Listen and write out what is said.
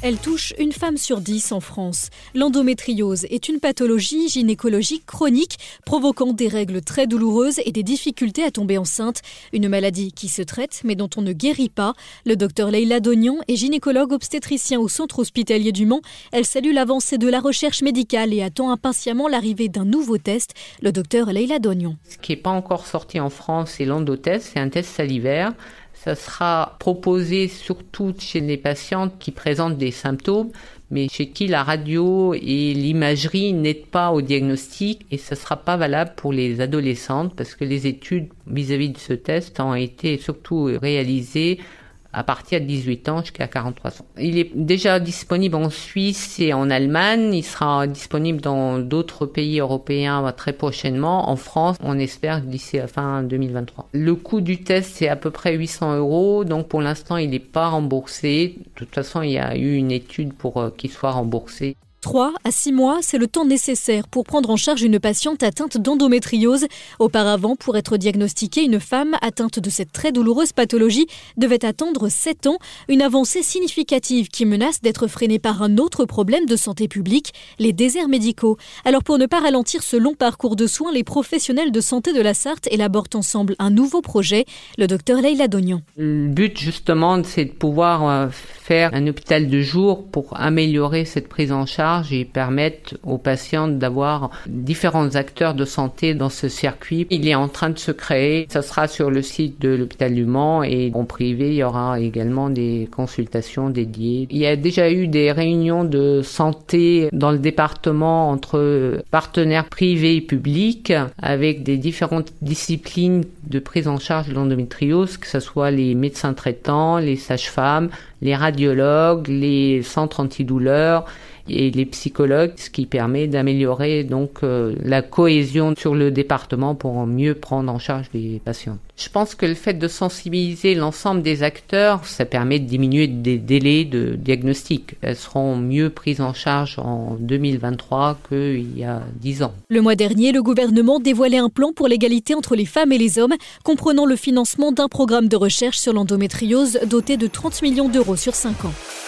Elle touche une femme sur dix en France. L'endométriose est une pathologie gynécologique chronique provoquant des règles très douloureuses et des difficultés à tomber enceinte. Une maladie qui se traite mais dont on ne guérit pas. Le docteur Leila Dognon est gynécologue obstétricien au centre hospitalier du Mans. Elle salue l'avancée de la recherche médicale et attend impatiemment l'arrivée d'un nouveau test. Le docteur Leila Dognon. Ce qui n'est pas encore sorti en France, c'est l'endotest, c'est un test salivaire. Ça sera proposé surtout chez les patientes qui présentent des symptômes, mais chez qui la radio et l'imagerie n'aident pas au diagnostic et ça ne sera pas valable pour les adolescentes parce que les études vis-à-vis de ce test ont été surtout réalisées à partir de 18 ans jusqu'à 43 ans. Il est déjà disponible en Suisse et en Allemagne. Il sera disponible dans d'autres pays européens très prochainement. En France, on espère d'ici la fin 2023. Le coût du test, c'est à peu près 800 euros. Donc pour l'instant, il n'est pas remboursé. De toute façon, il y a eu une étude pour euh, qu'il soit remboursé. 3 à 6 mois, c'est le temps nécessaire pour prendre en charge une patiente atteinte d'endométriose. Auparavant, pour être diagnostiquée, une femme atteinte de cette très douloureuse pathologie devait attendre 7 ans, une avancée significative qui menace d'être freinée par un autre problème de santé publique, les déserts médicaux. Alors pour ne pas ralentir ce long parcours de soins, les professionnels de santé de la Sarthe élaborent ensemble un nouveau projet, le docteur Leila Dognon. Le but justement, c'est de pouvoir euh, faire un hôpital de jour pour améliorer cette prise en charge et permettent aux patients d'avoir différents acteurs de santé dans ce circuit. Il est en train de se créer. Ça sera sur le site de l'hôpital du Mans et en privé, il y aura également des consultations dédiées. Il y a déjà eu des réunions de santé dans le département entre partenaires privés et publics avec des différentes disciplines de prise en charge de l'endométriose, que ce soit les médecins traitants, les sages-femmes, les radiologues, les centres antidouleurs et les psychologues, ce qui permet d'améliorer donc euh, la cohésion sur le département pour mieux prendre en charge les patients. Je pense que le fait de sensibiliser l'ensemble des acteurs, ça permet de diminuer des délais de diagnostic. Elles seront mieux prises en charge en 2023 qu'il y a 10 ans. Le mois dernier, le gouvernement dévoilait un plan pour l'égalité entre les femmes et les hommes, comprenant le financement d'un programme de recherche sur l'endométriose doté de 30 millions d'euros sur 5 ans.